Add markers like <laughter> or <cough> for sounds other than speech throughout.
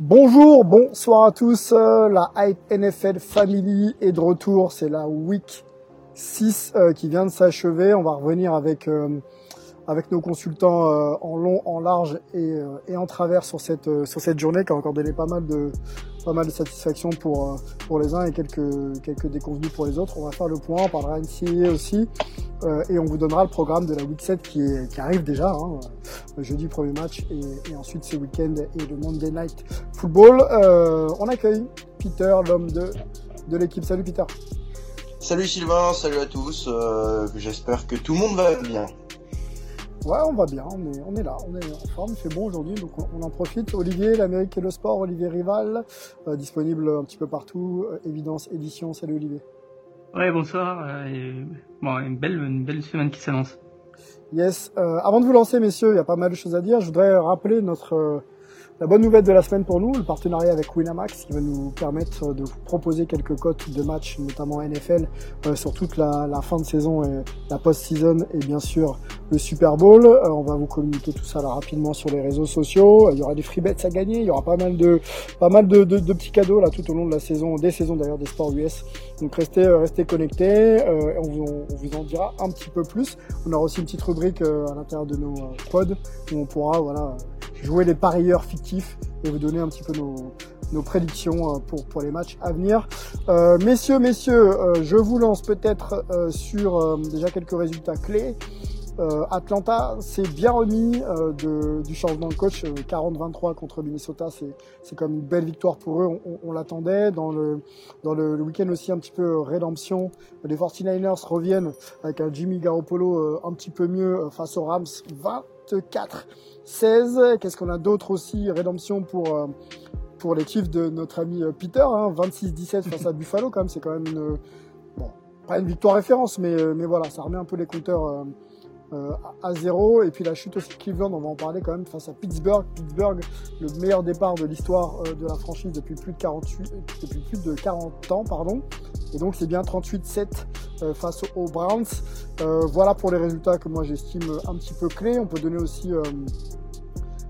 Bonjour, bonsoir à tous. Euh, La Hype NFL Family est de retour. C'est la week 6 euh, qui vient de s'achever. On va revenir avec euh, avec nos consultants euh, en long, en large et, euh, et en travers sur cette euh, sur cette journée qui a encore donné pas mal de pas mal de satisfaction pour euh, pour les uns et quelques quelques déconvenus pour les autres. On va faire le point, on parlera NCAA aussi euh, et on vous donnera le programme de la week 7 qui est qui arrive déjà. Hein, euh, jeudi premier match et, et ensuite ce week-end et le Monday Night Football. On accueille Peter, l'homme de de l'équipe. Salut Peter. Salut Sylvain, salut à tous. J'espère que tout le monde va bien. Ouais, on va bien, on est, on est là, on est en forme, il fait bon aujourd'hui, donc on, on en profite. Olivier, l'Amérique et le sport, Olivier Rival, euh, disponible un petit peu partout, euh, Évidence Édition, salut Olivier. Ouais, bonsoir. euh, et, bon, une belle, une belle semaine qui s'annonce. Yes, euh, avant de vous lancer messieurs, il y a pas mal de choses à dire, je voudrais rappeler notre... euh, la bonne nouvelle de la semaine pour nous, le partenariat avec Winamax qui va nous permettre de vous proposer quelques cotes de matchs, notamment NFL, euh, sur toute la, la fin de saison et la post-season et bien sûr le Super Bowl. Euh, on va vous communiquer tout ça là rapidement sur les réseaux sociaux. Il y aura des free bets à gagner, il y aura pas mal de pas mal de, de, de petits cadeaux là tout au long de la saison, des saisons d'ailleurs des sports US. Donc restez euh, restez connectés. Euh, on, vous, on vous en dira un petit peu plus. On aura aussi une petite rubrique euh, à l'intérieur de nos euh, pods où on pourra voilà jouer les parieurs fictifs et vous donner un petit peu nos, nos prédictions euh, pour, pour les matchs à venir. Euh, messieurs, messieurs, euh, je vous lance peut-être euh, sur euh, déjà quelques résultats clés. Euh, Atlanta s'est bien remis euh, de, du changement de coach, euh, 40-23 contre Minnesota, c'est c'est comme une belle victoire pour eux, on, on- on l'attendait. Dans le, dans le, le week-end aussi un petit peu euh, rédemption, les 49ers reviennent avec un Jimmy Garoppolo euh, un petit peu mieux euh, face aux Rams, 24 16. Qu'est-ce qu'on a d'autre aussi? Rédemption pour euh, pour les Chiefs de notre ami Peter, hein, 26-17 face à <laughs> Buffalo quand même. C'est quand même une bon, pas une victoire référence, mais euh, mais voilà, ça remet un peu les compteurs à à zéro. Et puis la chute aussi de Cleveland, on va en parler quand même face à Pittsburgh. Pittsburgh, le meilleur départ de l'histoire euh, de la franchise depuis plus de 48, depuis plus de 40 ans, pardon. Et donc c'est bien 38-7 euh, face aux Browns. Euh, voilà pour les résultats que moi j'estime un petit peu clés. On peut donner aussi euh,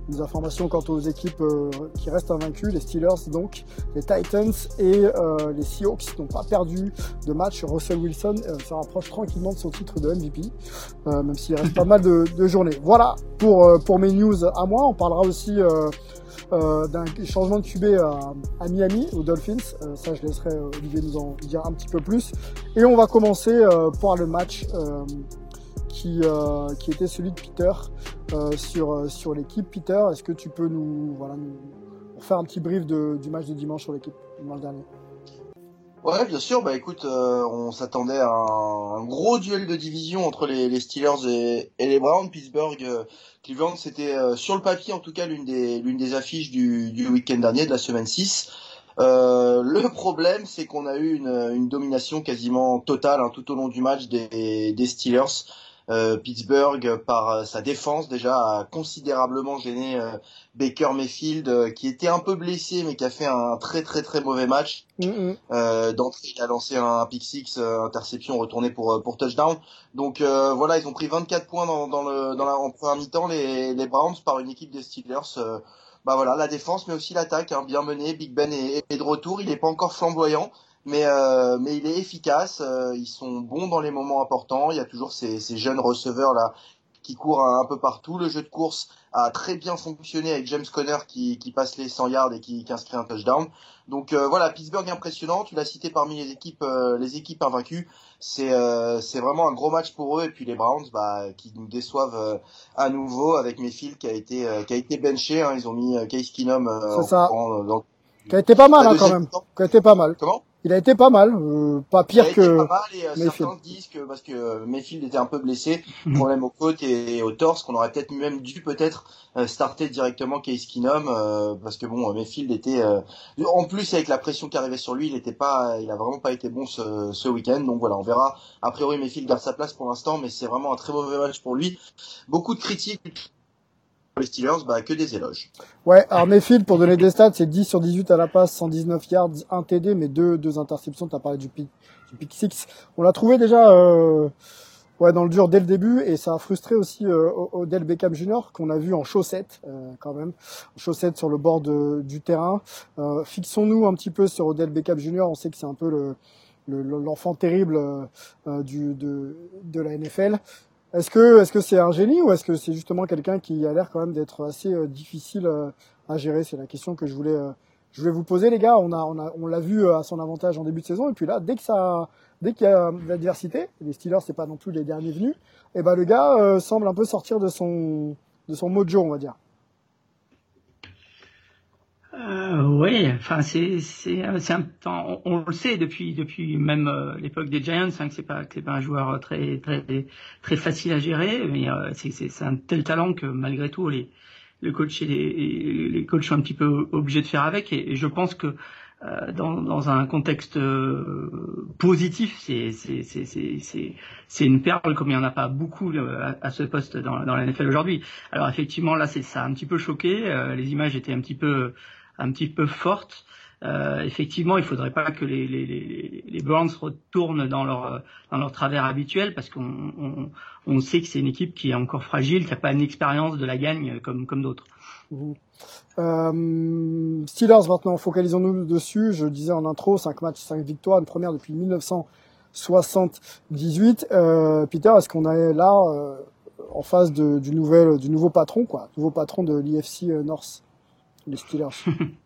des informations quant aux équipes euh, qui restent invaincues, les Steelers donc, les Titans et euh, les Seahawks n'ont pas perdu de match. Russell Wilson euh, se rapproche tranquillement de son titre de MVP, euh, même s'il reste pas mal de, de journées. Voilà pour, euh, pour mes news à moi. On parlera aussi d'un changement de QB à, à Miami, aux Dolphins. Ça, je laisserai Olivier nous en dire un petit peu plus. Et on va commencer par le match qui, euh, qui était celui de Peter euh, sur, euh, sur l'équipe. Peter, est-ce que tu peux nous, voilà, faire un petit brief du match de dimanche sur l'équipe, dimanche dernier? Ouais, bien sûr. Bah écoute, on s'attendait à un, gros duel de division entre les, Steelers et, les Browns. Pittsburgh, Cleveland, c'était sur le papier en tout cas l'une des l'une des affiches du, du week-end dernier de la semaine 6. Euh, le problème, c'est qu'on a eu une, domination quasiment totale hein, tout au long du match des Steelers. Euh, Pittsburgh, par euh, sa défense, déjà a considérablement gêné euh, Baker Mayfield, euh, qui était un peu blessé, mais qui a fait un très très très mauvais match. Mhm. Euh, D'entrée, il a lancé un pick six, euh, interception retournée pour pour touchdown. Donc euh, voilà, ils ont pris 24 points dans, dans le dans la en première mi-temps les les Browns par une équipe des Steelers. euh, bah voilà, la défense, mais aussi l'attaque, hein, bien menée. Big Ben est, est de retour. Il n'est pas encore flamboyant, mais euh, mais il est efficace. euh, ils sont bons dans les moments importants. Il y a toujours ces, ces jeunes receveurs là qui court un, peu partout. Le jeu de course a très bien fonctionné avec James Conner qui, qui passe les 100 yards et qui, qui inscrit un touchdown. Donc euh, voilà, Pittsburgh impressionnant. Tu l'as cité parmi les équipes, euh, les équipes invaincues. C'est euh, c'est vraiment un gros match pour eux. Et puis les Browns, bah, qui nous déçoivent à nouveau avec Mayfield qui a été qui a été benché. Hein. Ils ont mis Case Keenum ça. qui a été pas mal hein, quand même. Qui a été pas mal. Comment? Il a été pas mal, euh, pas pire que. Pas mal et euh, certains disent que parce que euh, Mayfield était un peu blessé, mhm. problème aux côtes et, au torse, qu'on aurait peut-être même dû peut-être starter directement Case Keenum parce que bon Mayfield était en plus avec la pression qui arrivait sur lui, il était pas, il a vraiment pas été bon ce, ce week-end. Donc voilà, on verra. A priori Mayfield garde sa place pour l'instant, mais c'est vraiment un très mauvais match pour lui. Beaucoup de critiques les Steelers, bah, que des éloges. Ouais, alors Mayfield, pour donner des stats, c'est 10 sur 18 à la passe, 119 yards, 1 TD, mais deux, deux interceptions, t'as parlé du pick, du pick 6. On l'a trouvé déjà, euh, ouais, dans le dur dès le début, et ça a frustré aussi euh, Odell Beckham Jr., qu'on a vu en chaussettes, euh, quand même, en chaussettes sur le bord de, du terrain. Euh, fixons-nous un petit peu sur Odell Beckham Jr., on sait que c'est un peu le, l'enfant terrible euh, du, de, de la NFL. Est-ce que est-ce que c'est un génie ou est-ce que c'est justement quelqu'un qui a l'air quand même d'être assez euh, difficile euh, à gérer? C'est la question que je voulais euh, je voulais vous poser les gars. On a on a on l'a vu à son avantage en début de saison et puis là dès que ça dès qu'il y a de l'adversité, les Steelers c'est pas non plus les derniers venus, et eh ben le gars semble un peu sortir de son de son mojo on va dire. Euh, oui, enfin c'est c'est c'est un on, on, le sait depuis depuis même euh, l'époque des Giants hein, que c'est pas que c'est pas un joueur très très très facile à gérer, mais euh, c'est c'est un tel talent que malgré tout les le coach et les, les coachs sont un petit peu obligés de faire avec et, je pense que euh, dans, dans un contexte positif, c'est c'est c'est c'est c'est une perle comme il n'y en a pas beaucoup à, à ce poste dans, dans la NFL aujourd'hui. Alors effectivement là c'est ça a un petit peu choqué, les images étaient un petit peu un petit peu forte. Euh, effectivement, il faudrait pas que les, les, les, les Browns retournent dans leur dans leur travers habituel parce qu'on on, on sait que c'est une équipe qui est encore fragile, qui n'a pas une expérience de la gagne comme comme d'autres. Mmh. Euh, Steelers maintenant, focalisons-nous dessus. Je disais en intro, 5 matchs, 5 victoires, une première depuis 1978. Euh, Peter, est-ce qu'on est là euh, en face de, du nouvel du nouveau patron, quoi, nouveau patron de l'IFC euh, North? Les Steelers. <laughs>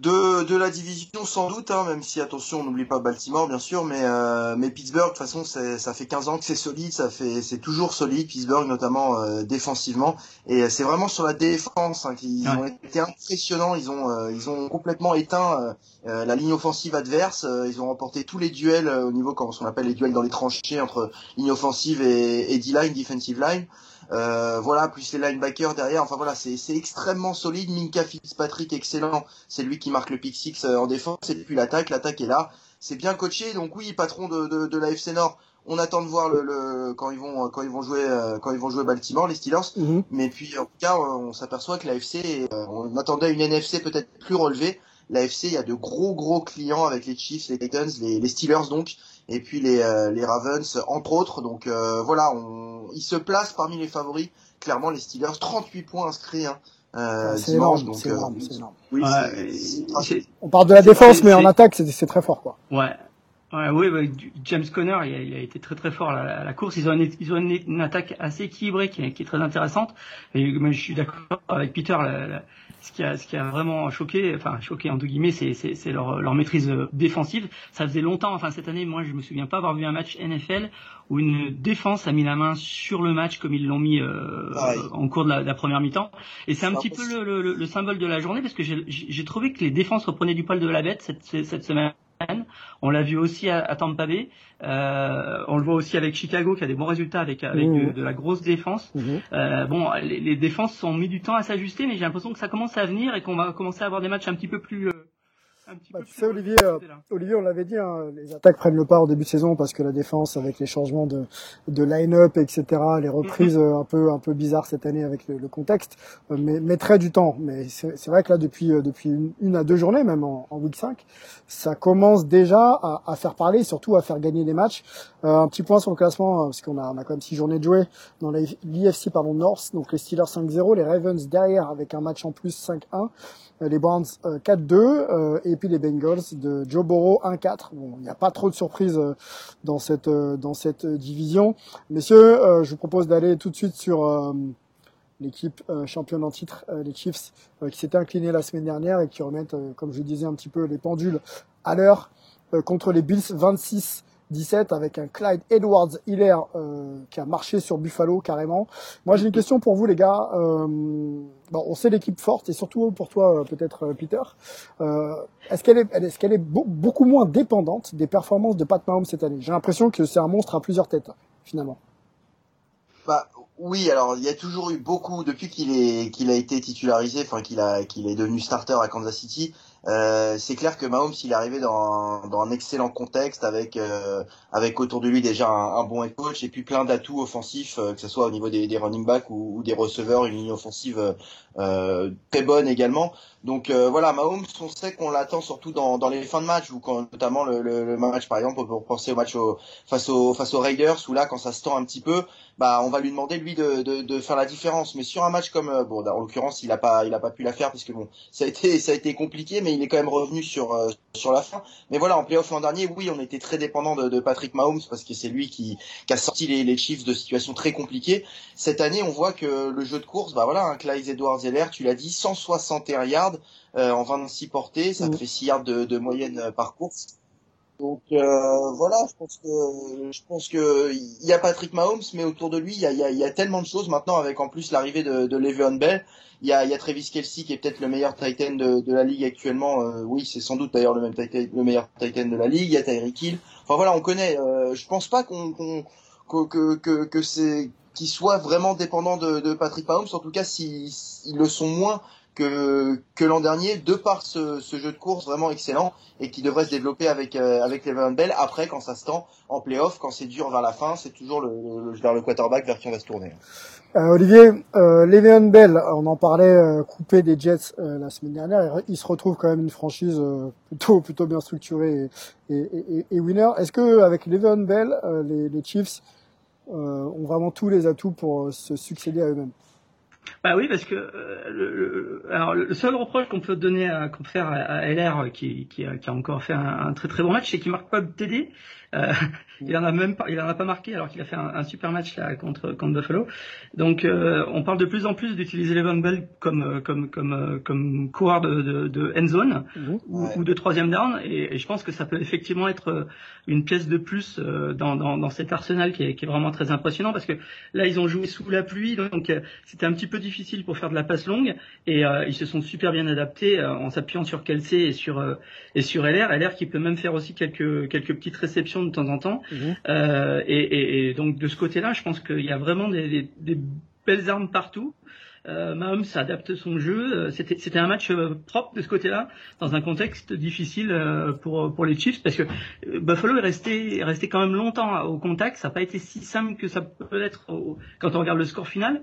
de, de la division sans doute, hein, même si attention, on n'oublie pas Baltimore bien sûr, mais euh, mais Pittsburgh de toute façon ça fait 15 ans que c'est solide, ça fait c'est toujours solide Pittsburgh notamment euh, défensivement et c'est vraiment sur la défense hein, qu'ils ont été impressionnants, ils ont euh, ils ont complètement éteint la ligne offensive adverse, ils ont remporté tous les duels au niveau comme on appelle les duels dans les tranchées entre ligne offensive et, et D-line, defensive line. Euh, voilà, plus les linebackers derrière. Enfin voilà, c'est extrêmement solide. Minka Fitzpatrick, excellent. C'est lui qui marque le pick six euh, en défense. Et puis l'attaque, l'attaque est là. C'est bien coaché. Donc oui, patron de, de, de la FC Nord. On attend de voir le, le, quand ils vont quand ils vont jouer euh, quand ils vont jouer Baltimore les Steelers. Mhm. Mais puis en tout cas, on s'aperçoit que la FC, on attendait une NFC peut-être plus relevée. La FC, il y a de gros gros clients avec les Chiefs, les Titans, les, les Steelers donc et puis les, euh, les Ravens entre autres. Donc euh, voilà, on, ils se placent parmi les favoris. Clairement, les Steelers, 38 points inscrits. Hein. Euh, c'est énorme, donc, énorme, énorme. Oui, ouais, on parle de la défense, mais en attaque, c'est très fort, quoi. Ouais. Ouais, oui, James Conner, il a, il a, été très très fort à la, course. Ils ont, une, ils ont une, attaque assez équilibrée qui est, qui est très intéressante. Et mais je suis d'accord avec Peter. La, la, ce qui a, ce qui a vraiment choqué, enfin choqué en deux guillemets, c'est, c'est, c'est leur, leur maîtrise euh, défensive. Ça faisait longtemps, enfin cette année, moi je me souviens pas avoir vu un match NFL où une défense a mis la main sur le match comme ils l'ont mis euh, en cours de la, de la première mi-temps. Et c'est un petit peu le, le, le, symbole de la journée parce que j'ai, j'ai trouvé que les défenses reprenaient du poil de la bête cette, cette semaine. On l'a vu aussi à, à Tampa Bay. Euh, on le voit aussi avec Chicago qui a des bons résultats avec, avec mmh. de, la grosse défense. Mmh. Euh, bon, les, les, défenses sont mis du temps à s'ajuster, mais j'ai l'impression que ça commence à venir et qu'on va commencer à avoir des matchs un petit peu plus bah, tu sais, Olivier, euh, Olivier, on l'avait dit, hein, les attaques prennent le pas au début de saison parce que la défense, avec les changements de, de line-up, etc., les reprises <laughs> euh, un peu un peu bizarres cette année avec le, contexte, euh, mais mettrait du temps. Mais c'est vrai que là, depuis depuis une, à deux journées, même en, en, week 5, ça commence déjà à, à, faire parler, surtout à faire gagner des matchs. un petit point sur le classement, parce qu'on a, on a quand même six journées de jouer dans l'IFC pardon North, donc les Steelers 5-0, les Ravens derrière avec un match en plus 5-1 les Browns 4-2 et puis les Bengals de Joe Burrow 1-4. Bon, il n'y a pas trop de surprises euh, dans cette euh, dans cette division. Messieurs, je vous propose d'aller tout de suite sur l'équipe championne en titre, les Chiefs, qui s'étaient inclinés la semaine dernière et qui remettent, comme je disais un petit peu, les pendules à l'heure contre les Bills 26 17 avec un Clyde Edwards Hiller euh, qui a marché sur Buffalo carrément. Moi j'ai une question pour vous les gars. Euh, bon, on sait l'équipe forte et surtout pour toi euh, peut-être euh, Peter. Euh, est-ce qu'elle est, est-ce qu'elle est beaucoup moins dépendante des performances de Pat Mahomes cette année? J'ai l'impression que c'est un monstre à plusieurs têtes finalement. Bah oui, alors il y a toujours eu beaucoup depuis qu'il est qu'il a été titularisé, enfin qu'il a qu'il est devenu starter à Kansas City. Euh, c'est clair que Mahomes, il est arrivé dans dans un excellent contexte avec euh, avec autour de lui déjà un, bon head coach et puis plein d'atouts offensifs, euh, que ce soit au niveau des, running backs ou, des receveurs, une ligne offensive très bonne également. Donc voilà, Mahomes, on sait qu'on l'attend surtout dans, les fins de match ou quand notamment le, match par exemple pour penser au match face aux face aux Raiders où là quand ça se tend un petit peu, bah on va lui demander lui de, de, de faire la différence. Mais sur un match comme bon en l'occurrence il a pas il a pas pu la faire parce que bon ça a été ça a été compliqué mais il est quand même revenu sur euh, sur la fin. Mais voilà, en playoff l'an dernier, oui, on était très dépendant de Patrick Mahomes parce que c'est lui qui, qui a sorti les, les Chiefs de situations très compliquées. Cette année, on voit que le jeu de course, bah voilà, un Clyde Edwards-Zeller, tu l'as dit, 161 yards euh, en 26 portées, ça te fait 6 yards de, de moyenne euh, par course. Donc euh, voilà, je pense que je pense que il y a Patrick Mahomes, mais autour de lui, il y a, y, a, y a, tellement de choses maintenant avec en plus l'arrivée de, de Le'Veon Bell. Il y a, y a Travis Kelsey qui est peut-être le meilleur Titan de, de la ligue actuellement. Euh, oui, c'est sans doute d'ailleurs le même Titan, le meilleur Titan de la ligue. Il y a Tyreek Hill. Enfin voilà, on connaît. Euh, je pense pas qu'on que que que c'est qu'ils soient vraiment dépendants de, de Patrick Mahomes. En tout cas, s'ils le sont moins que, que l'an dernier, de par ce, ce, jeu de course vraiment excellent et qui devrait se développer avec euh, avec Le'Veon Bell. Après, quand ça se tend en playoff, quand c'est dur vers la fin, c'est toujours le, le, vers le quarterback vers qui on va se tourner. Euh, Olivier, euh, Le'Veon Bell, on en parlait euh, coupé des Jets euh, la semaine dernière. Il se retrouve quand même une franchise plutôt <laughs> plutôt bien structurée et, winner. Est-ce que avec Le'Veon Bell, les, les, Chiefs ont vraiment tous les atouts pour se succéder à eux-mêmes? Bah oui, parce que le, alors le seul reproche qu'on peut donner à qu'on peut faire à, LR qui, qui, a, encore fait un, un très très bon match, c'est qu'il marque pas de TD. Euh, <laughs> il en a même pas, il en a pas marqué alors qu'il a fait un, un, super match là contre contre Buffalo. Donc euh, on parle de plus en plus d'utiliser Levan Bell comme euh, comme comme euh, comme coureur de, de, de end zone mmh. ou, ou, de troisième down et, et, je pense que ça peut effectivement être une pièce de plus dans, dans, dans cet arsenal qui est, qui est vraiment très impressionnant parce que là ils ont joué sous la pluie donc c'était un petit peu difficile pour faire de la passe longue et ils se sont super bien adaptés en s'appuyant sur Kelsey et sur et sur LR LR qui peut même faire aussi quelques quelques petites réceptions de temps en temps Mhm. Euh, et, et, et, donc de ce côté-là, je pense qu'il y a vraiment des, des, des belles armes partout. Euh, Mahomes adapte son jeu. Euh, c'était, c'était un match euh, propre de ce côté-là, dans un contexte difficile pour pour les Chiefs, parce que Buffalo est resté est resté quand même longtemps au contact. Ça n'a pas été si simple que ça peut être quand on regarde le score final.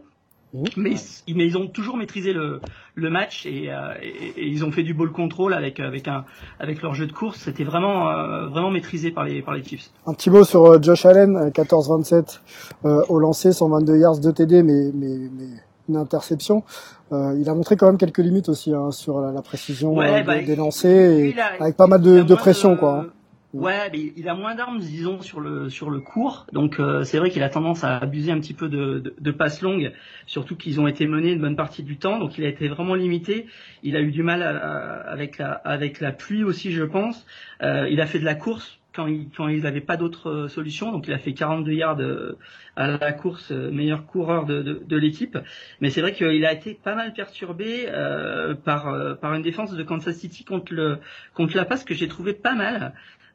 Mais, mais, ils ont toujours maîtrisé le, le match et, euh, et, et, ils ont fait du ball control avec avec un avec leur jeu de course. C'était vraiment euh, vraiment maîtrisé par les par les Chiefs. Un petit mot sur euh, Josh Allen, 14-27 euh, au lancer, 122 yards de TD, mais mais, mais une interception. il a montré quand même quelques limites aussi hein, sur la, la précision ouais, bah, des lancers, et, avec pas mal de, de pression quoi. Hein. Ouais, mais il a moins d'armes, disons, sur le sur le court. Donc euh, c'est vrai qu'il a tendance à abuser un petit peu de, de, de passes longues, surtout qu'ils ont été menés une bonne partie du temps. Donc il a été vraiment limité. Il a eu du mal avec la avec la pluie aussi, je pense. Euh, il a fait de la course quand il quand il n'avait pas d'autre euh, solution. Donc il a fait 42 yards euh, à la course, meilleur coureur de, de, de l'équipe. Mais c'est vrai qu'il a été pas mal perturbé euh, par par une défense de Kansas City contre le contre la passe que j'ai trouvé pas mal.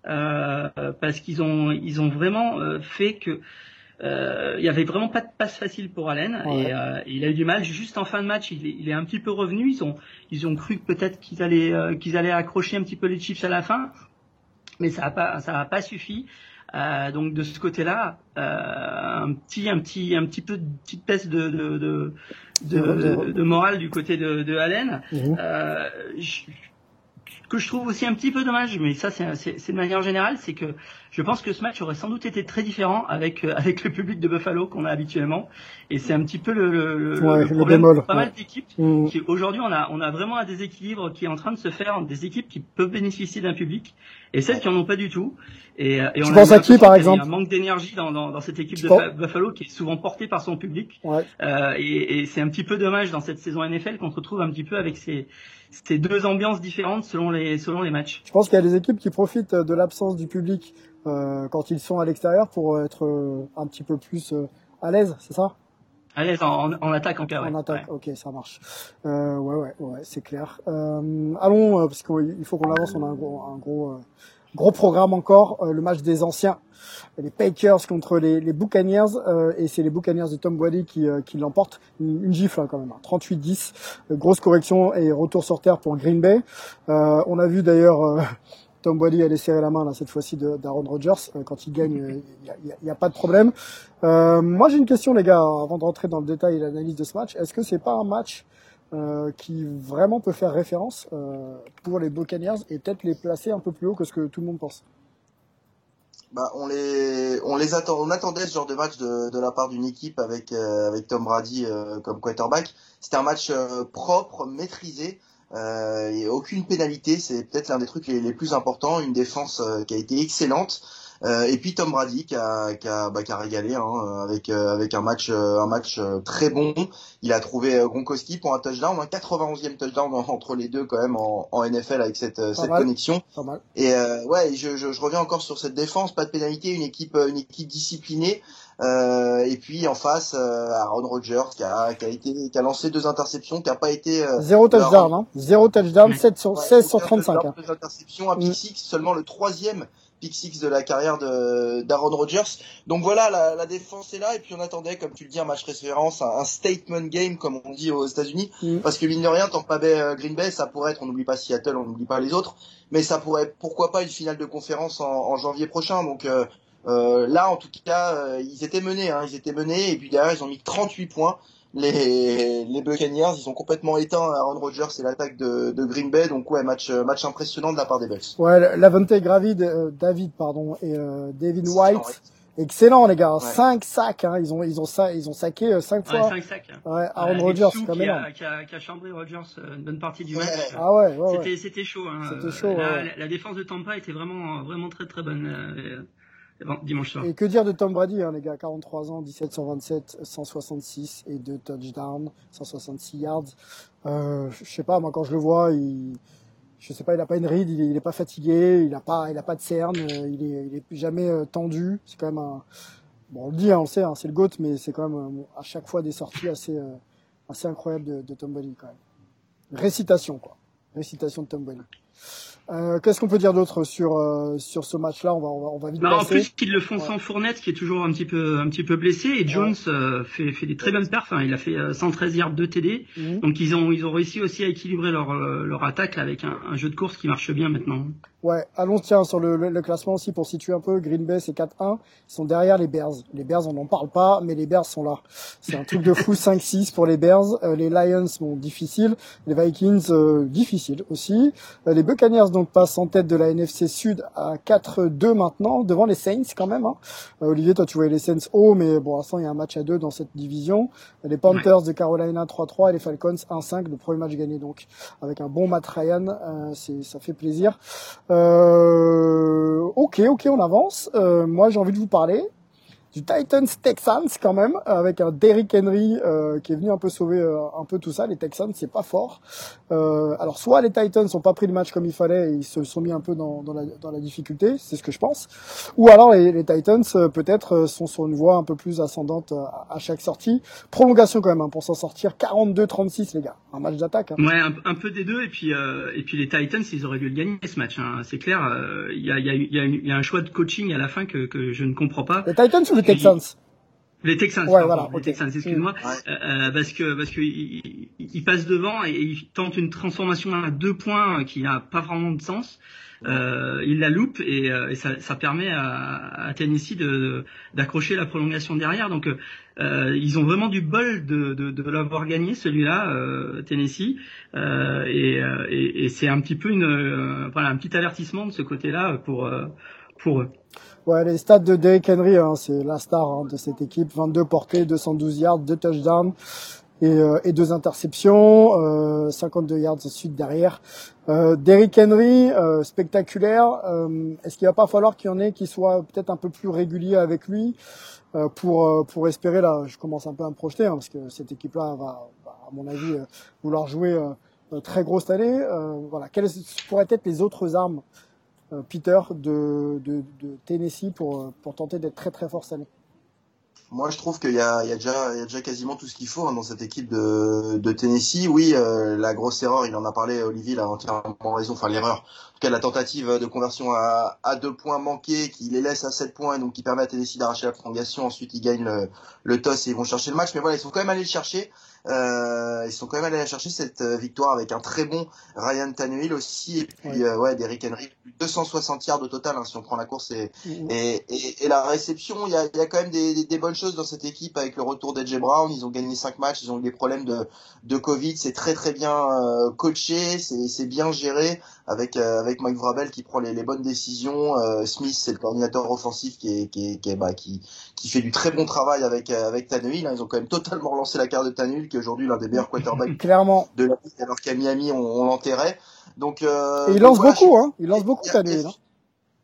Euh, parce qu'ils ont ils ont vraiment euh, fait que euh, il y avait vraiment pas de passe facile pour Allen. Et il a eu du mal. Juste en fin de match il est, il est un petit peu revenu. Ils ont ils ont cru peut-être qu'ils allaient qu'ils allaient accrocher un petit peu les chips à la fin. Mais ça a pas ça a pas suffi. Donc de ce côté-là un petit un petit un petit peu de petite baisse de de de, de, morale du côté de, de Allen. Mmh. je, que je trouve aussi un petit peu dommage, mais ça c'est de manière générale, c'est que je pense que ce match aurait sans doute été très différent avec euh, avec le public de Buffalo qu'on a habituellement. Et c'est un petit peu le, le, le problème de pas mal d'équipes. Mmh. Aujourd'hui, on a on a vraiment un déséquilibre qui est en train de se faire, des équipes qui peuvent bénéficier d'un public et celles qui en ont pas du tout. Et, euh, et on penses à qui par exemple Il y a un manque d'énergie dans, dans, dans cette équipe de Buffalo qui est souvent portée par son public. Ouais. Euh, et, et c'est un petit peu dommage dans cette saison NFL qu'on se retrouve un petit peu avec ces ces deux ambiances différentes selon les selon les matchs. Je pense qu'il y a des équipes qui profitent de l'absence du public euh, quand ils sont à l'extérieur pour être euh, un petit peu plus euh, à l'aise, c'est ça? À l'aise en, en, attaque en cas. En attaque, ok, ça marche. Euh, ouais, ouais, ouais, c'est clair. allons, parce qu'il faut qu'on avance, on a un gros, un gros, gros programme encore. le match des anciens, les Packers contre les, les Buccaneers, et c'est les Buccaneers de Tom Brady qui, qui l'emportent. Une, gifle hein, quand même, 38-10, hein. grosse correction et retour sur terre pour Green Bay. on a vu d'ailleurs <laughs> Tom Brady allait serrer la main là cette fois-ci d'Aaron Rodgers. Euh, quand il gagne, il euh, n'y a, pas de problème. Euh, moi j'ai une question les gars, avant de rentrer dans le détail et l'analyse de ce match. Est-ce que c'est pas un match qui vraiment peut faire référence pour les Buccaneers et peut-être les placer un peu plus haut que ce que tout le monde pense bah, on les, on les attend, on attendait ce genre de match de, de la part d'une équipe avec avec Tom Brady comme quarterback. C'était un match propre, maîtrisé. Euh, et aucune pénalité, c'est peut-être l'un des trucs les, plus importants. Une défense euh, qui a été excellente. Euh, et puis Tom Brady qui a, qui a, bah, qui a régalé hein, avec avec un match un match très bon. Il a trouvé Gronkowski pour un touchdown, un 91e touchdown entre les deux quand même en, en NFL avec cette, cette connexion. Et ouais, je, je, je, reviens encore sur cette défense, pas de pénalité, une équipe une équipe disciplinée. Euh, et puis en face, euh, Aaron Rodgers qui a, qui a été, qui a lancé deux interceptions, qui a pas été euh, zéro touchdown, hein. zéro touchdown, 7 sur 16 sur 35. Hein. Deux interceptions, un pick mm. six, seulement le troisième pick six de la carrière de d'Aaron Rodgers. Donc voilà, la, la, défense est là et puis on attendait, comme tu le dis, un match référence, un, statement game comme on dit aux États-Unis, mm. parce que mine de rien, Tampa Bay, euh, Green Bay, ça pourrait être, on n'oublie pas Seattle, on n'oublie pas les autres, mais ça pourrait, pourquoi pas une finale de conférence en, en janvier prochain. Donc euh, euh, là, en tout cas, euh, ils étaient menés, hein, ils étaient menés, et puis derrière, ils ont mis 38 points. Les, les Buccaneers, ils ont complètement éteint Aaron Rodgers et l'attaque de, de, Green Bay, donc ouais, match, match impressionnant de la part des Bucks. Ouais, Lavonte Gravid, euh, David, pardon, et David White. Excellent les gars, 5 sacs, hein. ils ont ils ont ça, ils ont saqué 5 fois. Ouais, 5 sacs. Ouais, Aaron Rodgers quand même. Qui a, qui a chambré Rodgers une bonne partie du match. Ah ouais, ouais C'était c'était chaud hein. C'était chaud. La, la, défense de Tampa était vraiment vraiment très très bonne Et que dire de Tom Brady, hein, les gars? 43 ans, 17 127, 166 et 2 touchdowns, 166 yards. Euh, je sais pas, moi quand je le vois, il, je sais pas, il a pas une ride, il est, pas fatigué, il a pas, il a pas de cerne, euh, il est, il est jamais euh, tendu. C'est quand même un, bon, on le dit, hein, on sait, hein, c'est le GOAT, mais c'est quand même euh, à chaque fois des sorties assez, assez incroyables de, de Tom Brady quand même. Récitation quoi, récitation de Tom Brady. Euh, Qu'est-ce qu'on peut dire d'autre sur euh, sur ce match-là? On va, on va on va vite bah, En plus, qu'ils le font sans Fournette, qui est toujours un petit peu un petit peu blessé, et Jones euh, fait fait des très bonnes perfs. Hein. Il a fait 113 euh, yards de TD, mhm. donc ils ont ils ont réussi aussi à équilibrer leur leur attaque avec un, un, jeu de course qui marche bien maintenant. Ouais, allons tiens sur le, le, classement aussi pour situer un peu. Green Bay c'est 4-1, ils sont derrière les Bears. Les Bears on n'en parle pas, mais les Bears sont là. C'est un truc de fou <laughs> 5-6 pour les Bears. les Lions bon difficile, les Vikings difficile aussi. les Buccaneers donc passent en tête de la NFC Sud à 4-2 maintenant, devant les Saints quand même. Hein. Euh, Olivier, toi tu voyais les Saints haut, mais bon, à l'instant il y a un match à deux dans cette division. Les Panthers de Carolina 3-3 et les Falcons 1-5, le premier match gagné donc avec un bon Matt Ryan, euh, ça fait plaisir. Euh, ok, ok, on avance. Euh, moi j'ai envie de vous parler du Titans Texans quand même avec un Derrick Henry euh, qui est venu un peu sauver euh, un peu tout ça. Les Texans c'est pas fort. Euh, alors soit les Titans ont pas pris le match comme il fallait et ils se sont mis un peu dans, dans, la, dans la, difficulté, c'est ce que je pense. Ou alors les, les Titans euh, peut-être euh, sont sur une voie un peu plus ascendante à, chaque sortie. Prolongation quand même hein, pour s'en sortir. 42-36 les gars, un match d'attaque. Hein. Ouais, un, peu des deux et puis et puis les Titans ils auraient dû le gagner ce match. Hein. C'est clair. Il y a, y, a, y, a y, a, un choix de coaching à la fin que, que je ne comprends pas. Les Titans les Texans. Les Texans, ouais, voilà, les Texans, excuse-moi, euh, parce que parce que il, il, passe devant et il tente une transformation à deux points qui n'a pas vraiment de sens. Euh, il la loupe et, et ça, ça, permet à, à Tennessee de d'accrocher la prolongation derrière. Donc euh, ils ont vraiment du bol de, de, de l'avoir gagné celui-là, euh, Tennessee, euh, et, et, et c'est un petit peu une voilà un petit avertissement de ce côté-là pour pour eux. Ouais, les stats de Derrick Henry, hein, c'est la star hein, de cette équipe. 22 portées, 212 yards, 2 touchdowns et, euh, et deux interceptions, euh, 52 yards ensuite derrière. Euh, Derrick Henry, euh, spectaculaire. Euh, est-ce qu'il va pas falloir qu'il y en ait qui soient peut-être un peu plus réguliers avec lui pour pour espérer là Je commence un peu à me projeter hein, parce que cette équipe-là va, à mon avis, vouloir jouer très grosse année. voilà, quelles pourraient être les autres armes euh, Peter de, Tennessee pour, euh, pour tenter d'être très très fort cette année moi, je trouve qu'il y y, y a déjà quasiment tout ce qu'il faut hein, dans cette équipe de, Tennessee. Oui, euh, la grosse erreur, il en a parlé, Olivier, il a entièrement raison. Enfin, l'erreur, en tout cas, la tentative de conversion à, à deux points manqués, qui les laisse à sept points, et donc qui permet à Tennessee d'arracher la prolongation. Ensuite, ils gagnent le, le toss et ils vont chercher le match. Mais voilà, ils sont quand même allés le chercher. Euh, ils sont quand même allés chercher cette euh, victoire avec un très bon Ryan Tannehill aussi et puis euh, ouais Derrick Henry 260 yards au total hein, si on prend la course et, mm-hmm. et, et, et, la réception il y a, y a quand même des, des, bonnes choses dans cette équipe avec le retour d'Edge Brown ils ont gagné cinq matchs ils ont eu des problèmes de, de Covid c'est très très bien euh, coaché c'est bien géré avec avec Mike Vrabel qui prend les, les bonnes décisions Smith c'est le coordinateur offensif qui est qui est, qui, est, bah, qui, qui fait du très bon travail avec avec Tannehill hein. ils ont quand même <laughs> totalement relancé la carte de Tannehill qui est aujourd'hui l'un des meilleurs quarterbacks Clairement. de la liste, alors qu'à Miami, on, on l'enterrait. Donc, euh, Et il lance beaucoup, hein. Il lance beaucoup, Tannehill. Hein.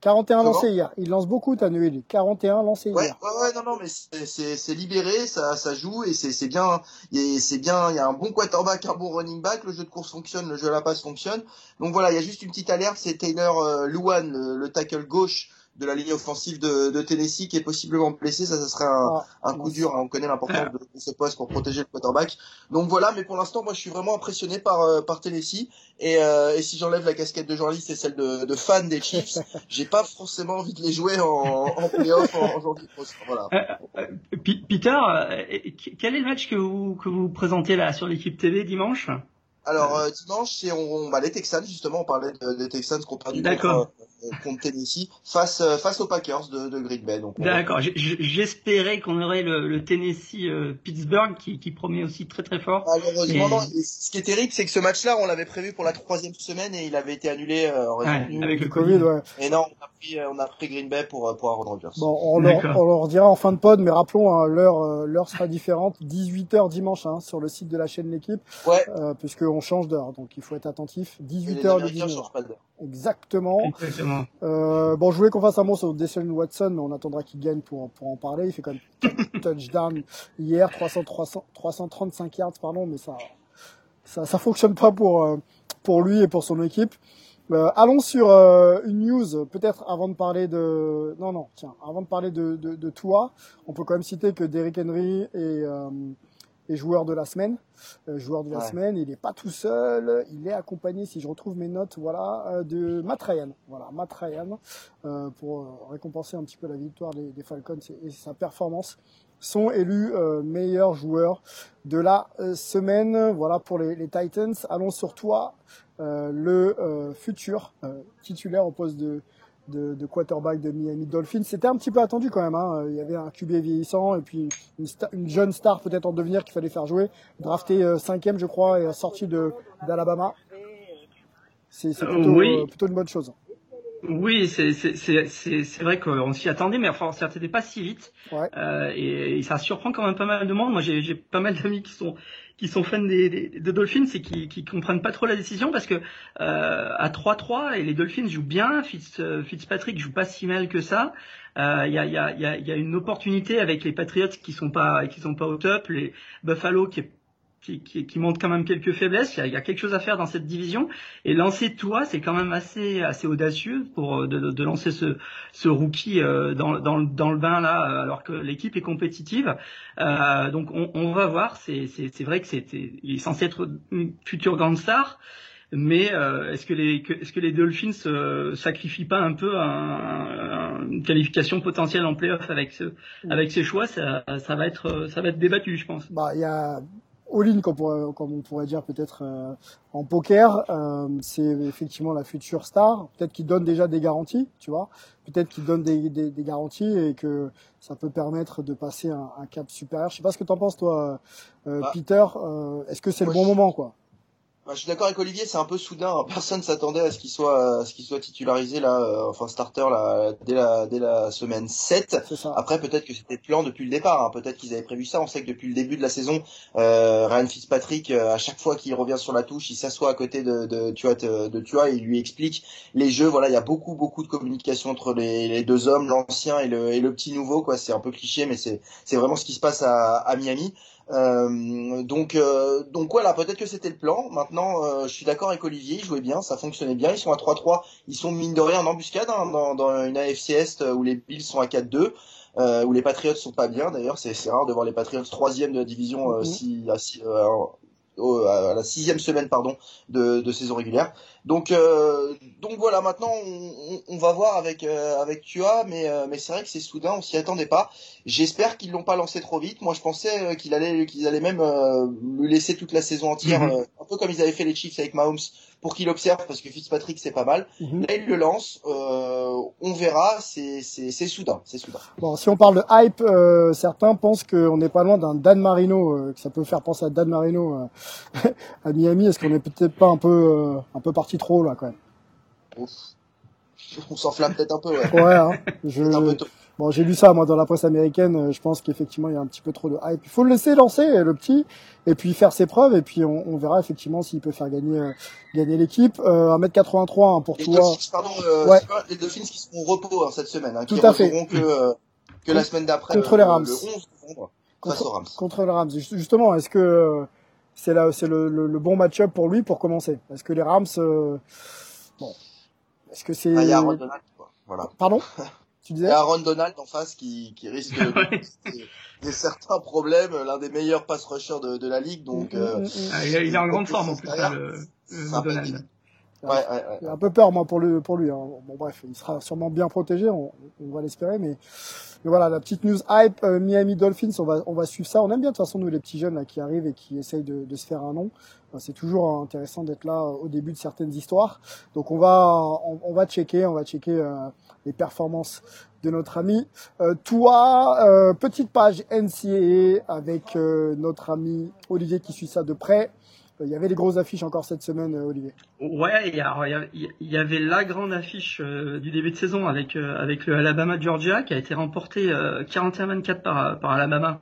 41 lancés hier. Il lance beaucoup, Tannehill. 41 lancés ouais, hier. Ouais, ouais, non, non, mais c'est libéré, ça, ça joue et c'est bien, c'est bien, il y a un bon quarterback, un bon running back, le jeu de course fonctionne, le jeu à la passe fonctionne. Donc voilà, il y a juste une petite alerte, c'est Taylor euh, Luan, le, le, tackle gauche de la ligne offensive de, de, Tennessee qui est possiblement blessé. Ça, ça serait un, ah, un coup dur. Hein. On connaît l'importance de, de, ce poste pour protéger le quarterback. Donc voilà, mais pour l'instant, moi, je suis vraiment impressionné par, euh, par Tennessee. Et, euh, et si j'enlève la casquette de journaliste et celle de, de fan des Chiefs, <laughs> j'ai pas forcément envie de les jouer en, en playoff en, en janvier Voilà. Euh, euh Peter, quel est le match que vous, que vous présentez là sur l'équipe TV dimanche? Alors dimanche, c'est on, bah, les Texans justement, on parlait des Texans qu'on perdu contre, euh, contre Tennessee face euh, face aux Packers de, de Green Bay. D'accord. J'espérais qu'on aurait le, le Tennessee euh, Pittsburgh qui, qui promet aussi très très fort. Malheureusement, non. Ce qui est terrible, c'est que ce match-là, on l'avait prévu pour la troisième semaine et il avait été annulé euh, ouais, avec le Covid. Ouais. Et non, on a pris on a pris Green Bay pour pour Aaron Rodgers. Bon, on leur, on leur dira en fin de pod, mais rappelons hein, l'heure l'heure sera différente, 18h dimanche hein, sur le site de la chaîne l'équipe. Ouais. Euh, puisque on change d'heure, donc il faut être attentif. 18h le 19 Exactement. Exactement. Euh, bon, je voulais qu'on fasse un mot sur Deshaun Watson, mais on attendra qu'il gagne pour, pour en parler. Il fait quand même <laughs> touchdown hier, 300, 300, 335 yards, pardon, mais ça, ça, ça fonctionne pas pour, euh, pour lui et pour son équipe. Euh, allons sur euh, une news, peut-être avant de parler de... Non, non, tiens, avant de parler de, de, de toi, on peut quand même citer que Derrick Henry et... Euh, et joueur de la semaine. Euh, joueur de la semaine, il n'est pas tout seul, il est accompagné, si je retrouve mes notes, voilà, euh, de Matt Ryan. Voilà, Matt Ryan, euh, pour euh, récompenser un petit peu la victoire des, des Falcons et, sa performance sont élus euh, meilleurs joueurs de la semaine. Voilà pour les, les, Titans. Allons sur toi, le futur titulaire au poste de, de, de, quarterback de Miami Dolphins. C'était un petit peu attendu quand même. Hein. Il y avait un QB vieillissant et puis une, une jeune star peut-être en devenir qu'il fallait faire jouer. Drafté euh, cinquième, je crois, et sorti de d'Alabama. C'est plutôt, euh, plutôt une bonne chose. Oui, c'est vrai qu'on s'y attendait, mais enfin, on s'y attendait pas si vite. Ouais. Euh, et, et, ça surprend quand même pas mal de monde. Moi, j'ai pas mal d'amis qui sont qui sont fans des, des, des Dolphins et qui, qui comprennent pas trop la décision parce que euh, à 3-3 et les Dolphins jouent bien, Fitz, euh, Fitzpatrick joue pas si mal que ça. Il euh, y, a, y, a, y, a, y, a, une opportunité avec les Patriots qui sont pas qui sont pas au top, les Buffalo qui est qui, qui, qui, montre quand même quelques faiblesses. Il y, a, il y, a, quelque chose à faire dans cette division. Et lancer toi, c'est quand même assez assez audacieux pour euh, de, de lancer ce, ce rookie euh, dans, dans, dans, le bain là, euh, alors que l'équipe est compétitive. Euh, donc on, on, va voir. C'est vrai que c'était il est censé être une future grande star. Mais est-ce que les est-ce que les Dolphins euh, sacrifient pas un peu un, une qualification potentielle en playoff avec ce avec ces choix? Ça, ça va être ça va être débattu, je pense. Bah il y a all-in, comme, on pourrait dire peut-être euh, en poker, euh, c'est effectivement la future star. Peut-être qu'il donne déjà des garanties, tu vois. Peut-être qu'il donne des, des, des, garanties et que ça peut permettre de passer un, un cap supérieur. Je sais pas ce que t'en penses, toi, euh, bah, Peter. Euh, est-ce que c'est le bon moment, quoi? Bah, je suis d'accord avec Olivier, c'est un peu soudain. <laughs> Personne s'attendait à ce qu'il soit, à ce qu'il soit titularisé là, euh, enfin starter là, dès la, dès la semaine 7. Après, peut-être que c'était plan depuis le départ. Hein. Peut-être qu'ils avaient prévu ça. On sait que depuis le début de la saison, euh, Ryan Fitzpatrick, euh, à chaque fois qu'il revient sur la touche, il s'assoit à côté de, de, tu vois, de, de, tu vois, et il lui explique les jeux. Voilà, il y a beaucoup, beaucoup de communication entre les, les deux hommes, l'ancien et le, et le petit nouveau. Quoi, c'est un peu cliché, mais c'est, c'est vraiment ce qui se passe à, à Miami. Euh, donc, euh, donc voilà, peut-être que c'était le plan. Maintenant, euh, je suis d'accord avec Olivier, il jouait bien, ça fonctionnait bien. Ils sont à 3-3, ils sont mine de rien en embuscade hein, dans, dans, une AFC Est où les Bills sont à 4-2. Euh, où les Patriots sont pas bien d'ailleurs c'est rare de voir les Patriots troisième de la division euh, mm-hmm. si, si à la sixième semaine pardon de, de saison régulière. Donc euh, donc voilà maintenant on, on, va voir avec euh, avec Tua mais euh, mais c'est vrai que c'est soudain on s'y attendait pas. J'espère qu'ils l'ont pas lancé trop vite. Moi je pensais euh, qu'il allait qu'ils allaient même lui laisser toute la saison entière un peu comme ils avaient fait les Chiefs avec Mahomes pour qu'il observe parce que Fitzpatrick c'est pas mal. Mhm. Là il le lance, euh, on verra, c'est c'est soudain, c'est soudain. Bon, si on parle de hype, euh, certains pensent qu'on n'est pas loin d'un Dan Marino, euh, que ça peut faire penser à Dan Marino euh, <laughs> à Miami. Est-ce qu'on est peut-être pas un peu un peu parti trop là quand même? Ouf. On s'enflamme peut-être un peu. Ouais. ouais hein, <laughs> je... un peu Bon, j'ai lu ça moi dans la presse américaine. Euh, je pense qu'effectivement il y a un petit peu trop de hype. Il faut le laisser lancer euh, le petit et puis faire ses preuves et puis on, on verra effectivement s'il peut faire gagner euh, gagner l'équipe. Euh, 1m83 hein, pour les toi. Dolphins, pardon, euh, ouais. les Dolphins qui seront au repos hein, cette semaine. Hein, Tout qui à fait. Que, que la semaine d'après. Contre les Rams. Le 11 novembre, contre, Rams. contre les Rams. Justement, est-ce que c'est là c'est le, le, le, bon match-up pour lui pour commencer? Est-ce que les Rams bon est-ce que c'est ah. Voilà. Pardon? <laughs> Tu disais Aaron Donald en face qui, qui risque de <laughs> des, certains problèmes, l'un des meilleurs pass rushers de, de la ligue. Donc, mm, mm, mm, ah, il, est en grande forme en plus, hein, le, le Donald. Ouais, ouais, ouais. J'ai un peu peur moi pour lui, pour lui. Hein. Bon bref, il sera sûrement bien protégé, on, on va l'espérer. Mais, mais, voilà, la petite news hype euh, Miami Dolphins, on va on va suivre ça. On aime bien de toute façon nous les petits jeunes là qui arrivent et qui essayent de, de se faire un nom. C'est toujours intéressant d'être là euh, au début de certaines histoires. Donc on va on, va checker, on va checker euh, les performances de notre ami. Euh, toi, euh, petite page NCAA avec euh, notre ami Olivier qui suit ça de près. Euh, il y avait les grosses affiches encore cette semaine, Olivier. Ouais, il y, avait la grande affiche du début de saison avec avec le Alabama Georgia qui a été remporté 41-24 par par Alabama.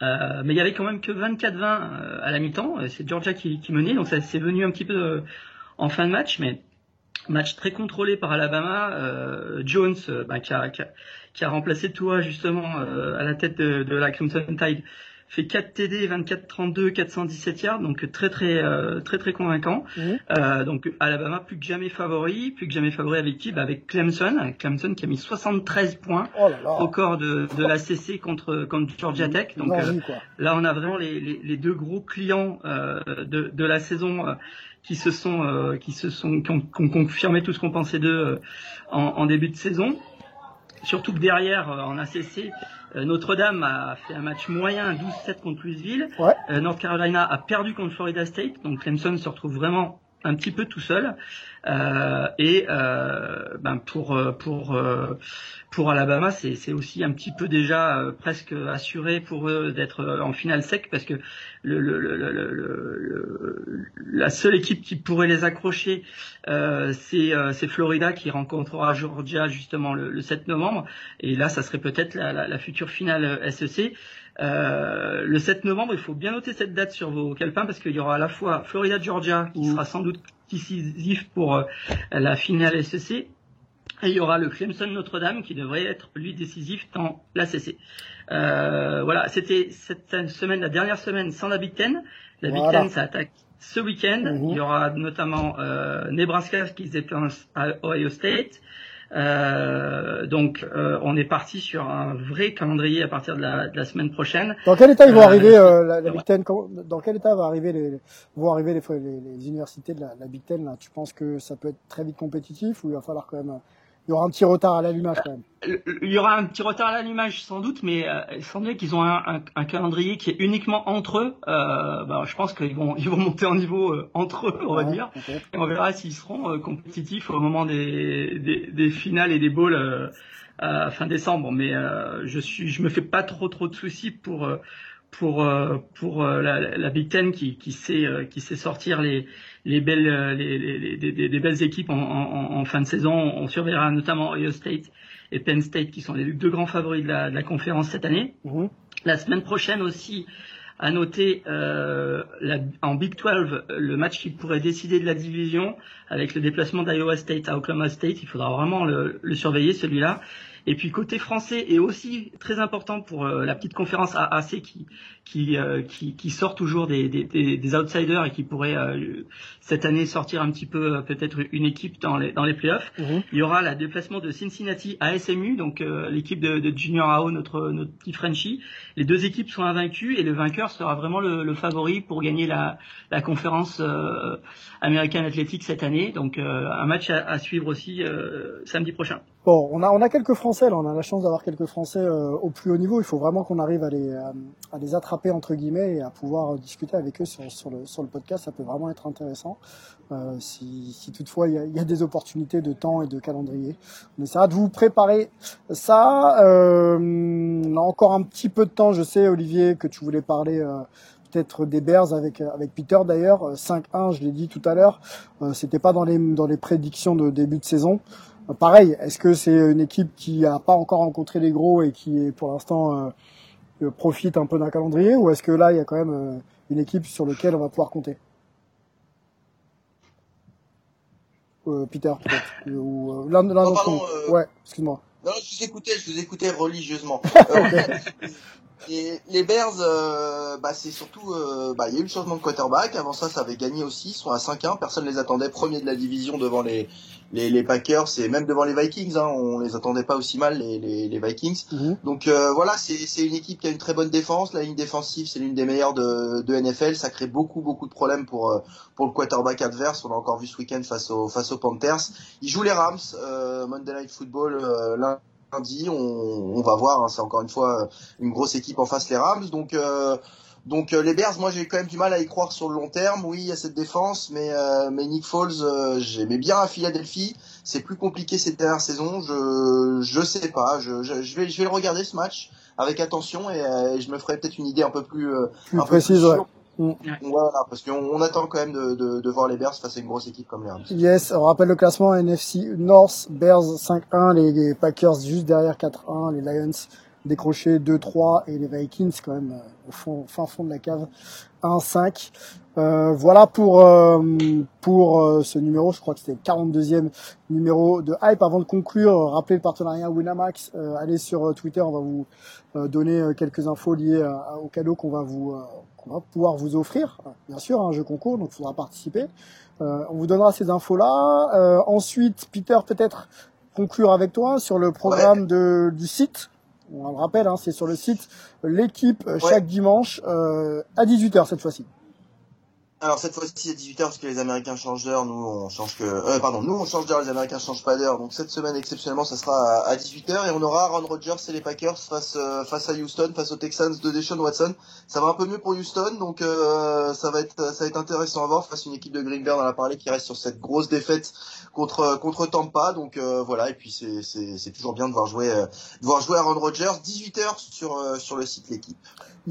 Mais il y avait quand même que 24-20 à la mi-temps. C'est Georgia qui, qui menait, donc ça s'est venu un petit peu en fin de match, mais Match très contrôlé par Alabama. Euh, Jones, euh, bah, qui, a, qui, a, qui, a, remplacé Tua justement euh, à la tête de, de, la Crimson Tide, fait 4 TD, 24-32, 417 yards, donc très très euh, très très convaincant. Mmh. donc Alabama plus que jamais favori, plus que jamais favori avec qui? Bah, Avec Clemson, Clemson qui a mis 73 points oh là là. au corps de, de la CC contre contre Georgia Tech. Donc là on a vraiment les, les, les deux gros clients de, de la saison qui se sont euh, qui se sont qui ont, qui ont, confirmé tout ce qu'on pensait d'eux euh, en, en, début de saison. Surtout que derrière euh, en ACC, Notre-Dame a fait un match moyen 12-7 contre Louisville. Ouais. North Carolina a perdu contre Florida State, donc Clemson se retrouve vraiment un petit peu tout seul. Euh, et euh, ben pour pour pour Alabama, c'est aussi un petit peu déjà presque assuré pour eux d'être en finale sec parce que le, le, le, la seule équipe qui pourrait les accrocher, euh, c'est Florida qui rencontrera Georgia justement le, 7 novembre. Et là, ça serait peut-être la, la, la, future finale SEC. Euh, le 7 novembre, il faut bien noter cette date sur vos calepins parce qu'il y aura à la fois Florida-Georgia qui sera sans doute décisif pour euh, la finale SEC et il y aura le Clemson Notre-Dame qui devrait être lui décisif dans la CC. Euh, voilà, c'était cette semaine, la dernière semaine sans la Big Ten. La Big Ten, ça attaque ce week-end. Mhm. Il y aura notamment euh, Nebraska qui se déplace à Ohio State. Euh, donc, euh, on est parti sur un vrai calendrier à partir de la, de la semaine prochaine. Dans quel état ils vont arriver la, la Big Ten Dans quel état va arriver les, vont arriver les, les, les universités de la, la, Big Ten là? Tu penses que ça peut être très vite compétitif ou il va falloir quand même il y aura un petit retard à l'allumage quand même. Il y aura un petit retard à l'allumage sans doute, mais euh, sans doute qu'ils ont un, un, un, calendrier qui est uniquement entre eux. Euh, bah, je pense qu'ils vont ils vont monter en niveau euh, entre eux, on va dire. Et on verra s'ils seront euh, compétitifs au moment des, des, des, finales et des bowls euh, fin décembre. Mais je suis je me fais pas trop trop de soucis pour pour pour la, la, Big Ten qui, qui sait qui sait sortir les les belles, euh, les, les, les, les belles équipes en, en, en, fin de saison. On surveillera notamment Ohio State et Penn State qui sont les deux grands favoris de la, de la conférence cette année. Mhm. La semaine prochaine aussi, à noter euh, la, en Big 12 le match qui pourrait décider de la division avec le déplacement d'Iowa State à Oklahoma State. Il faudra vraiment le, le surveiller celui-là. Et puis côté français est aussi très important pour euh, la petite conférence AAC qui qui, euh, qui, qui sort toujours des, des, des, outsiders et qui pourrait euh, cette année sortir un petit peu peut-être une équipe dans les dans les playoffs. Mhm. Il y aura la déplacement de Cincinnati à SMU, donc l'équipe de, de, Junior AO, notre notre petit Frenchie. Les deux équipes sont invaincues et le vainqueur sera vraiment le, le favori pour gagner la la conférence American Athletic cette année. Donc un match à, à suivre aussi samedi prochain. Bon, on a on a quelques Français on a la chance d'avoir quelques Français euh, au plus haut niveau. Il faut vraiment qu'on arrive à les à, les attraper entre guillemets et à pouvoir euh, discuter avec eux sur, sur le sur le podcast. Ça peut vraiment être intéressant euh, si, si toutefois il y a, des opportunités de temps et de calendrier. On essaiera de vous préparer ça. Euh, on a encore un petit peu de temps. Je sais Olivier que tu voulais parler. peut-être des Bears avec avec Peter d'ailleurs 5-1 je l'ai dit tout à l'heure c'était pas dans les dans les prédictions de début de saison Pareil, est-ce que c'est une équipe qui n'a pas encore rencontré les gros et qui, pour l'instant, euh, euh, profite un peu d'un calendrier, ou est-ce que là, il y a quand même euh, une équipe sur laquelle on va pouvoir compter? Peter, peut-être, ou l'un d'entre nous. Ouais, excuse-moi. Non, je vous écoutais, je vous écoutais religieusement. <laughs> <laughs> Et les Bears, euh, bah, c'est surtout, euh, bah, il y a eu le changement de quarterback. Avant ça, ça avait gagné aussi. Ils sont à 5-1. Personne ne les attendait premiers de la division devant les, les, les Packers et même devant les Vikings. Hein. On les attendait pas aussi mal, les, les, les Vikings. Mhm. Donc euh, voilà, c'est une équipe qui a une très bonne défense. La ligne défensive, c'est l'une des meilleures de, de NFL. Ça crée beaucoup, beaucoup de problèmes pour, pour le quarterback adverse. On a encore vu ce week-end face, au, face aux Panthers. Ils jouent les Rams. Monday Night Football, lundi, on, on va voir. Hein, c'est encore une fois une grosse équipe en face les Rams. Donc euh, donc euh, les Bears, moi j'ai quand même du mal à y croire sur le long terme. Oui, il y a cette défense, mais euh, mais Nick Foles, j'aimais bien à Philadelphie. C'est plus compliqué cette dernière saison. Je je sais pas. Je, je, vais je vais le regarder ce match avec attention et, je me ferai peut-être une idée un peu plus, plus précise. Mm. Voilà, parce qu'on attend quand même de, de, de, voir les Bears face à une grosse équipe comme les Rams. Yes, on rappelle le classement NFC North, Bears 5-1, les, Packers juste derrière 4-1, les Lions décrochés 2-3 et les Vikings quand même euh, au fond, fin fond de la cave 1-5. Euh, voilà pour euh, pour euh, ce numéro, je crois que c'était le 42e numéro de Hype. Avant de conclure, rappelez le partenariat Winamax. allez sur Twitter, on va vous donner quelques infos liées au cadeau qu'on va vous on va pouvoir vous offrir, bien sûr, un jeu concours, donc il faudra participer. Euh, on vous donnera ces infos-là. Euh, ensuite, Peter, peut-être conclure avec toi sur le programme de, du site. On le rappelle, hein, c'est sur le site l'équipe chaque dimanche euh, à 18h cette fois-ci. Alors cette fois-ci à 18h parce que les Américains changent d'heure, nous on change que euh, pardon, nous on change d'heure, les Américains changent pas d'heure. Donc cette semaine exceptionnellement ça sera à, 18h et on aura Aaron Rodgers et les Packers face euh, face à Houston, face aux Texans de Deshaun Watson. Ça va un peu mieux pour Houston donc euh, ça va être ça va être intéressant à voir face à une équipe de Green Bay dans la parler qui reste sur cette grosse défaite contre contre Tampa. Donc voilà et puis c'est c'est c'est toujours bien de voir jouer de voir jouer Aaron Rodgers 18h sur sur le site l'équipe.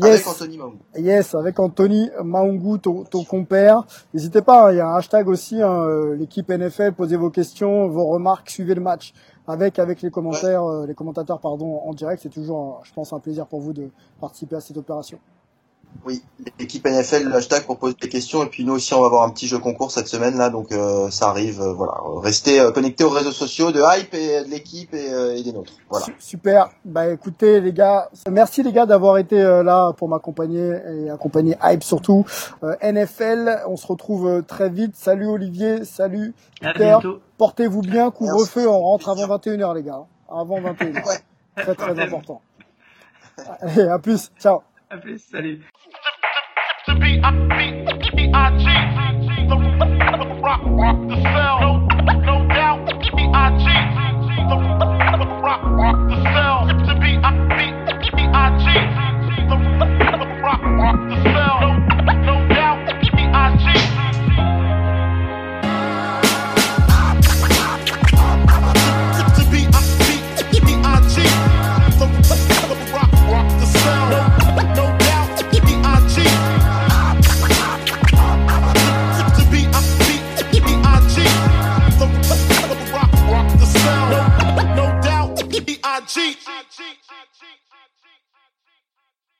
Avec Anthony Maungu. Yes, avec Anthony Maungu, ton, ton N'hésitez pas, hein, il y a un hashtag aussi, hein, euh, l'équipe NFL, posez vos questions, vos remarques, suivez le match avec avec les commentaires, euh, les commentateurs pardon en direct. C'est toujours, je pense, un plaisir pour vous de participer à cette opération. Oui, l'équipe NFL, le hashtag pour poser des questions. Et puis nous aussi, on va avoir un petit jeu concours cette semaine là, donc euh, ça arrive. Euh, voilà, restez euh, connectés aux réseaux sociaux de Hype et de l'équipe et, et, des nôtres. Voilà. Super. Bah écoutez les gars, merci les gars d'avoir été là pour m'accompagner et accompagner Hype surtout. NFL, on se retrouve très vite. Salut Olivier, salut Peter. Portez-vous bien, couvre-feu, on rentre avant 21h les gars. Avant 21h. Ouais. Très très important. Allez, à plus. Ciao. À plus, salut. The